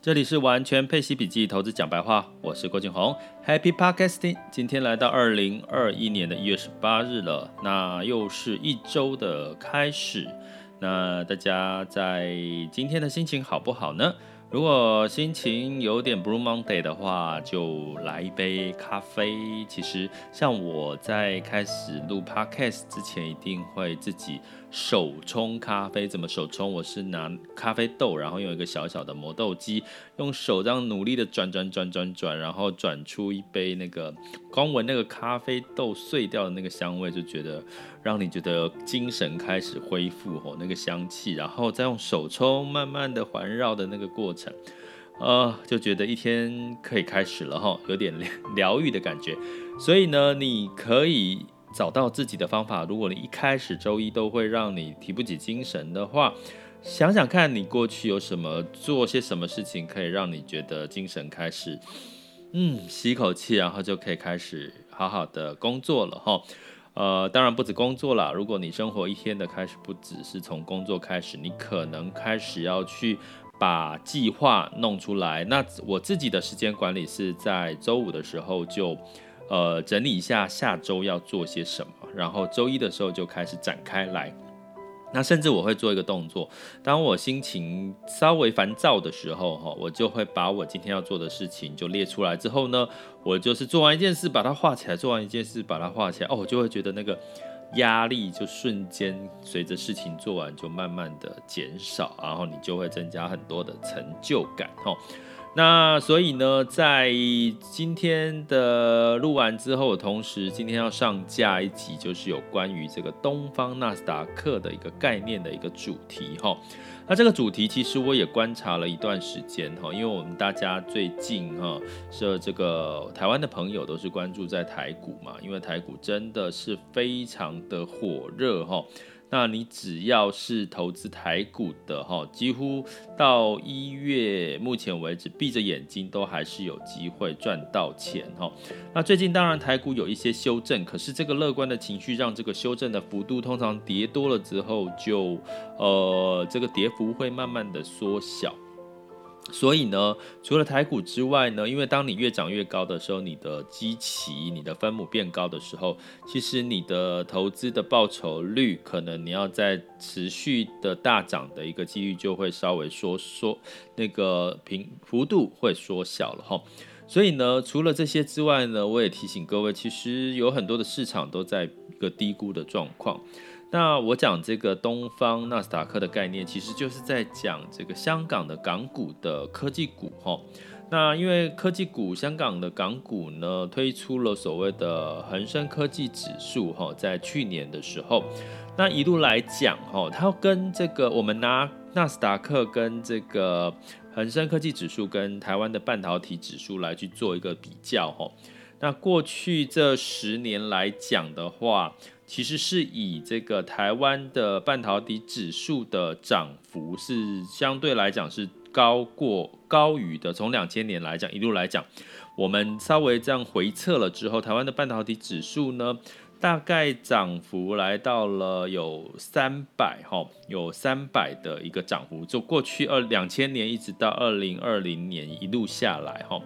这里是完全配息笔记投资讲白话，我是郭俊宏，Happy Podcasting。今天来到二零二一年的一月十八日了，那又是一周的开始。那大家在今天的心情好不好呢？如果心情有点 Blue Monday 的话，就来一杯咖啡。其实像我在开始录 Podcast 之前，一定会自己手冲咖啡。怎么手冲？我是拿咖啡豆，然后用一个小小的磨豆机，用手这样努力的转转转转转，然后转出一杯那个，光闻那个咖啡豆碎掉的那个香味，就觉得让你觉得精神开始恢复吼，那个香气，然后再用手冲，慢慢的环绕的那个过程。呃，就觉得一天可以开始了哈，有点 疗愈的感觉。所以呢，你可以找到自己的方法。如果你一开始周一都会让你提不起精神的话，想想看你过去有什么做些什么事情可以让你觉得精神开始，嗯，吸一口气，然后就可以开始好好的工作了哈。呃，当然不止工作啦，如果你生活一天的开始不只是从工作开始，你可能开始要去。把计划弄出来。那我自己的时间管理是在周五的时候就，呃，整理一下下周要做些什么，然后周一的时候就开始展开来。那甚至我会做一个动作，当我心情稍微烦躁的时候，哈，我就会把我今天要做的事情就列出来。之后呢，我就是做完一件事把它画起来，做完一件事把它画起来，哦，我就会觉得那个。压力就瞬间随着事情做完就慢慢的减少，然后你就会增加很多的成就感哦。那所以呢，在今天的录完之后，同时今天要上架一集，就是有关于这个东方纳斯达克的一个概念的一个主题哈。那这个主题其实我也观察了一段时间哈，因为我们大家最近哈是这个台湾的朋友都是关注在台股嘛，因为台股真的是非常的火热哈。那你只要是投资台股的哈，几乎到一月目前为止，闭着眼睛都还是有机会赚到钱哈。那最近当然台股有一些修正，可是这个乐观的情绪让这个修正的幅度通常跌多了之后就，呃，这个跌幅会慢慢的缩小。所以呢，除了台股之外呢，因为当你越涨越高的时候，你的基期、你的分母变高的时候，其实你的投资的报酬率，可能你要在持续的大涨的一个几率就会稍微缩缩，那个平幅度会缩小了哈。所以呢，除了这些之外呢，我也提醒各位，其实有很多的市场都在一个低估的状况。那我讲这个东方纳斯达克的概念，其实就是在讲这个香港的港股的科技股哈。那因为科技股，香港的港股呢推出了所谓的恒生科技指数哈，在去年的时候，那一路来讲哈，它跟这个我们拿纳斯达克跟这个恒生科技指数跟台湾的半导体指数来去做一个比较哈。那过去这十年来讲的话，其实是以这个台湾的半导体指数的涨幅是相对来讲是高过高于的。从两千年来讲，一路来讲，我们稍微这样回测了之后，台湾的半导体指数呢，大概涨幅来到了有三百哈，有三百的一个涨幅。就过去二两千年一直到二零二零年一路下来哈，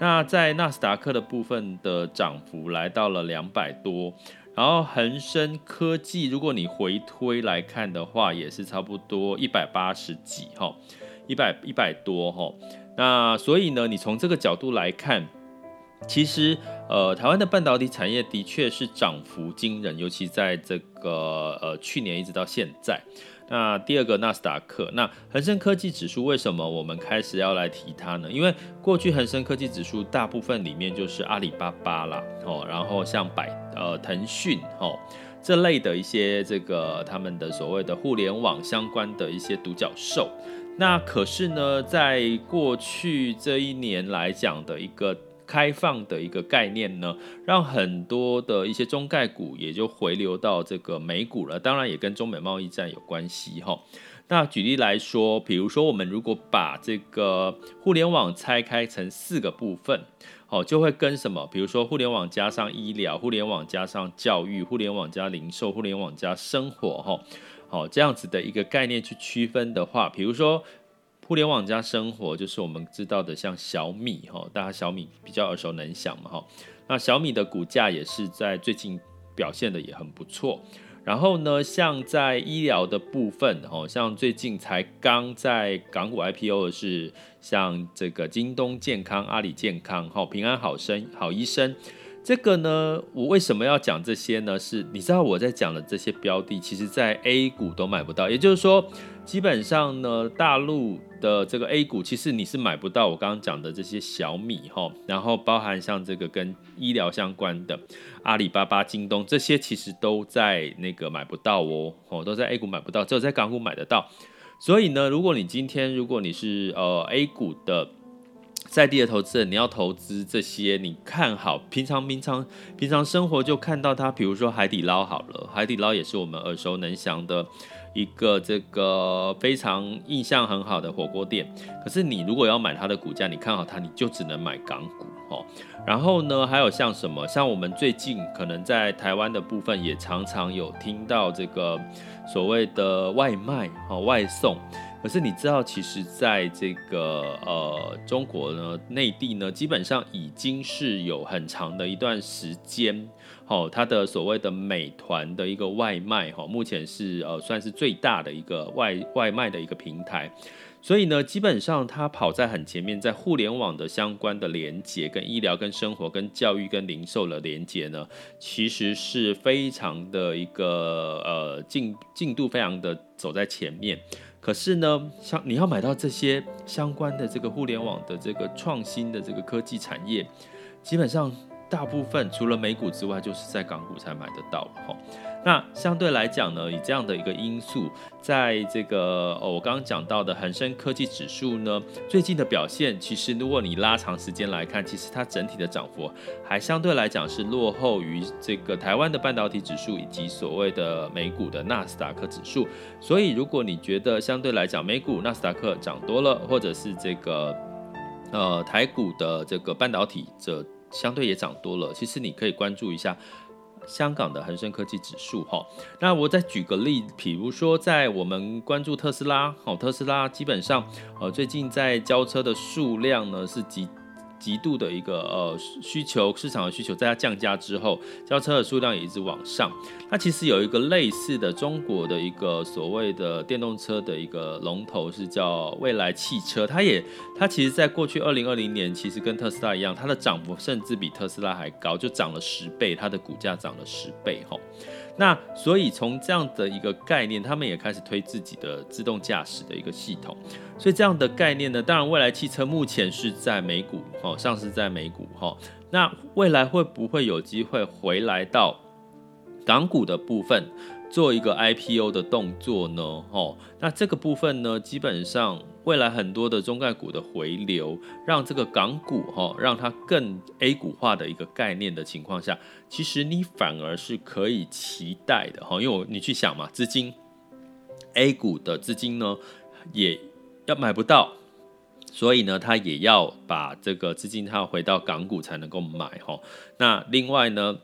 那在纳斯达克的部分的涨幅来到了两百多。然后恒生科技，如果你回推来看的话，也是差不多一百八十几哈，一百一百多哈。那所以呢，你从这个角度来看，其实呃，台湾的半导体产业的确是涨幅惊人，尤其在这个呃去年一直到现在。那第二个纳斯达克，那恒生科技指数为什么我们开始要来提它呢？因为过去恒生科技指数大部分里面就是阿里巴巴啦，哦，然后像百呃腾讯哦这类的一些这个他们的所谓的互联网相关的一些独角兽。那可是呢，在过去这一年来讲的一个。开放的一个概念呢，让很多的一些中概股也就回流到这个美股了。当然也跟中美贸易战有关系哈。那举例来说，比如说我们如果把这个互联网拆开成四个部分，哦，就会跟什么？比如说互联网加上医疗，互联网加上教育，互联网加零售，互联网加生活，哈，好，这样子的一个概念去区分的话，比如说。互联网加生活就是我们知道的，像小米哈，大家小米比较耳熟能详嘛哈。那小米的股价也是在最近表现的也很不错。然后呢，像在医疗的部分哦，像最近才刚在港股 IPO 的是像这个京东健康、阿里健康、哈平安好生、好医生。这个呢，我为什么要讲这些呢？是你知道我在讲的这些标的，其实在 A 股都买不到。也就是说，基本上呢，大陆的这个 A 股，其实你是买不到我刚刚讲的这些小米哈，然后包含像这个跟医疗相关的阿里巴巴、京东这些，其实都在那个买不到哦，哦，都在 A 股买不到，只有在港股买得到。所以呢，如果你今天如果你是呃 A 股的。在地的投资人，你要投资这些，你看好平常平常平常生活就看到它，比如说海底捞好了，海底捞也是我们耳熟能详的一个这个非常印象很好的火锅店。可是你如果要买它的股价，你看好它，你就只能买港股哦。然后呢，还有像什么，像我们最近可能在台湾的部分，也常常有听到这个所谓的外卖哦，外送。可是你知道，其实在这个呃中国呢，内地呢，基本上已经是有很长的一段时间，哦，它的所谓的美团的一个外卖，哈，目前是呃算是最大的一个外外卖的一个平台，所以呢，基本上它跑在很前面，在互联网的相关的连接、跟医疗、跟生活、跟教育、跟零售的连接呢，其实是非常的一个呃进进度非常的走在前面。可是呢，像你要买到这些相关的这个互联网的这个创新的这个科技产业，基本上大部分除了美股之外，就是在港股才买得到了哈。那相对来讲呢，以这样的一个因素，在这个哦，我刚刚讲到的恒生科技指数呢，最近的表现，其实如果你拉长时间来看，其实它整体的涨幅还相对来讲是落后于这个台湾的半导体指数以及所谓的美股的纳斯达克指数。所以，如果你觉得相对来讲美股纳斯达克涨多了，或者是这个呃台股的这个半导体这相对也涨多了，其实你可以关注一下。香港的恒生科技指数，哈，那我再举个例，比如说在我们关注特斯拉，好，特斯拉基本上，呃，最近在交车的数量呢是几。极度的一个呃需求，市场的需求，在它降价之后，交车的数量也一直往上。那其实有一个类似的中国的一个所谓的电动车的一个龙头是叫未来汽车，它也它其实在过去二零二零年，其实跟特斯拉一样，它的涨幅甚至比特斯拉还高，就涨了十倍，它的股价涨了十倍哈。那所以从这样的一个概念，他们也开始推自己的自动驾驶的一个系统。所以这样的概念呢，当然未来汽车目前是在美股哦，上市在美股哈。那未来会不会有机会回来到港股的部分？做一个 IPO 的动作呢，哦，那这个部分呢，基本上未来很多的中概股的回流，让这个港股哈，让它更 A 股化的一个概念的情况下，其实你反而是可以期待的哈，因为我你去想嘛，资金 A 股的资金呢，也要买不到，所以呢，它也要把这个资金它要回到港股才能够买哈，那另外呢，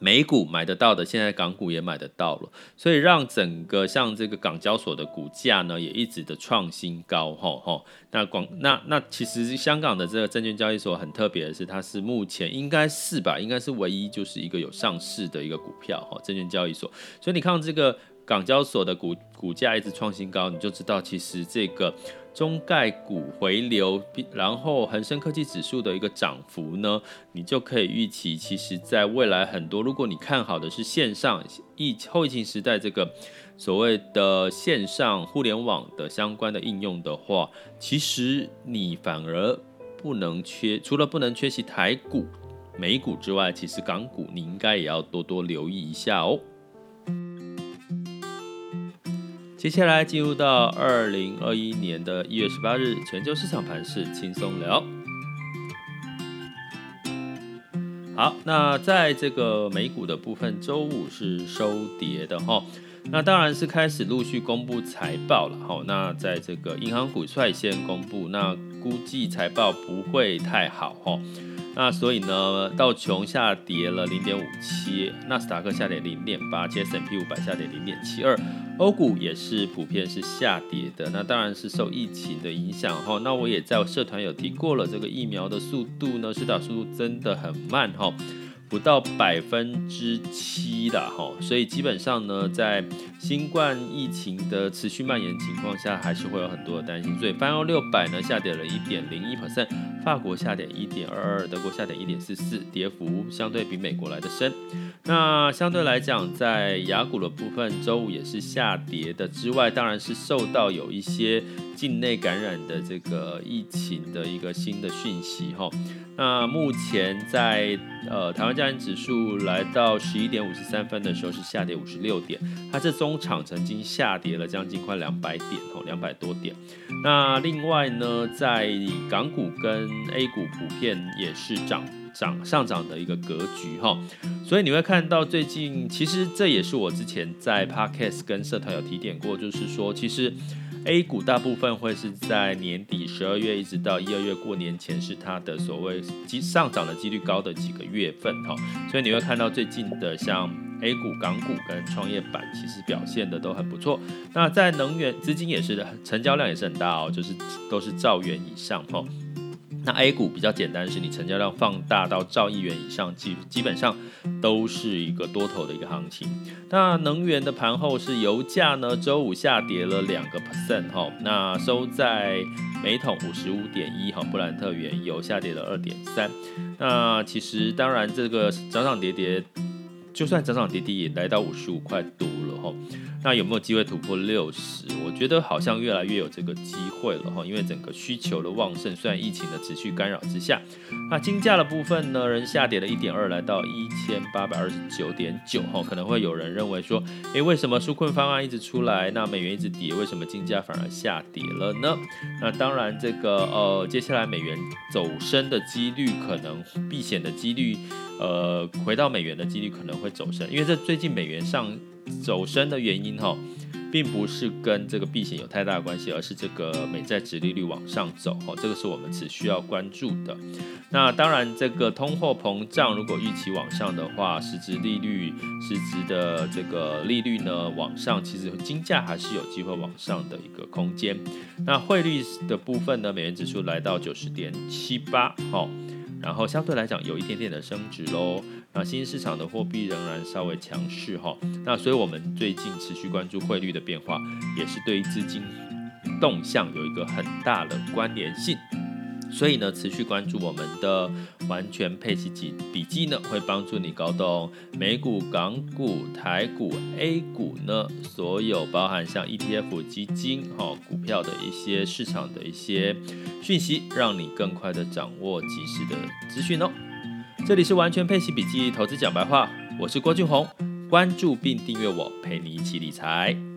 美股买得到的，现在港股也买得到了，所以让整个像这个港交所的股价呢，也一直的创新高，吼吼。那广那那其实香港的这个证券交易所很特别的是，它是目前应该是吧，应该是唯一就是一个有上市的一个股票，哈，证券交易所。所以你看这个港交所的股股价一直创新高，你就知道其实这个。中概股回流，然后恒生科技指数的一个涨幅呢，你就可以预期，其实在未来很多，如果你看好的是线上疫后疫情时代这个所谓的线上互联网的相关的应用的话，其实你反而不能缺，除了不能缺席台股、美股之外，其实港股你应该也要多多留意一下哦。接下来进入到二零二一年的一月十八日，全球市场盘势轻松聊。好，那在这个美股的部分，周五是收跌的哈。那当然是开始陆续公布财报了哈。那在这个银行股率先公布，那估计财报不会太好哈。那所以呢，道琼下跌了零点五七，纳斯达克下跌零点八，且 S&P 五百下跌零点七二，欧股也是普遍是下跌的。那当然是受疫情的影响哈。那我也在社团有提过了，这个疫苗的速度呢，施打速度真的很慢哈。不到百分之七的哈，所以基本上呢，在新冠疫情的持续蔓延情况下，还是会有很多的担心。所以泛欧六百呢下跌了一点零一 percent，法国下跌一点二二，德国下跌一点四四，跌幅相对比美国来的深。那相对来讲，在雅股的部分，周五也是下跌的之外，当然是受到有一些境内感染的这个疫情的一个新的讯息哈。那目前在呃台湾加权指数来到十一点五十三分的时候是下跌五十六点，它这中场曾经下跌了将近快两百点哦，两百多点。那另外呢，在港股跟 A 股普遍也是涨涨上涨的一个格局哈，所以你会看到最近其实这也是我之前在 Podcast 跟社团有提点过，就是说其实。A 股大部分会是在年底十二月一直到一二月过年前，是它的所谓机上涨的几率高的几个月份哈，所以你会看到最近的像 A 股、港股跟创业板其实表现的都很不错。那在能源资金也是成交量也是很大哦，就是都是兆元以上哈。那 A 股比较简单，是你成交量放大到兆亿元以上，基基本上都是一个多头的一个行情。那能源的盘后是油价呢，周五下跌了两个 percent 哈，那收在每桶五十五点一哈，布兰特原油下跌了二点三。那其实当然这个涨涨跌跌，就算涨涨跌跌也来到五十五块多了哈。那有没有机会突破六十？我觉得好像越来越有这个机会了哈，因为整个需求的旺盛，虽然疫情的持续干扰之下，那金价的部分呢，仍下跌了一点二，来到一千八百二十九点九哈。可能会有人认为说，诶，为什么纾困方案一直出来，那美元一直跌，为什么金价反而下跌了呢？那当然，这个呃，接下来美元走升的几率，可能避险的几率，呃，回到美元的几率可能会走升，因为这最近美元上。走升的原因哈，并不是跟这个避险有太大的关系，而是这个美债殖利率往上走哈，这个是我们只需要关注的。那当然，这个通货膨胀如果预期往上的话，实质利率、实质的这个利率呢往上，其实金价还是有机会往上的一个空间。那汇率的部分呢，美元指数来到九十点七八，好。然后相对来讲有一点点的升值喽，那新兴市场的货币仍然稍微强势哈，那所以我们最近持续关注汇率的变化，也是对于资金动向有一个很大的关联性。所以呢，持续关注我们的完全配息笔记呢，会帮助你搞懂美股、港股、台股、A 股呢，所有包含像 ETF 基金、哈股票的一些市场的一些讯息，让你更快的掌握即时的资讯哦。这里是完全配息笔记投资讲白话，我是郭俊宏，关注并订阅我，陪你一起理财。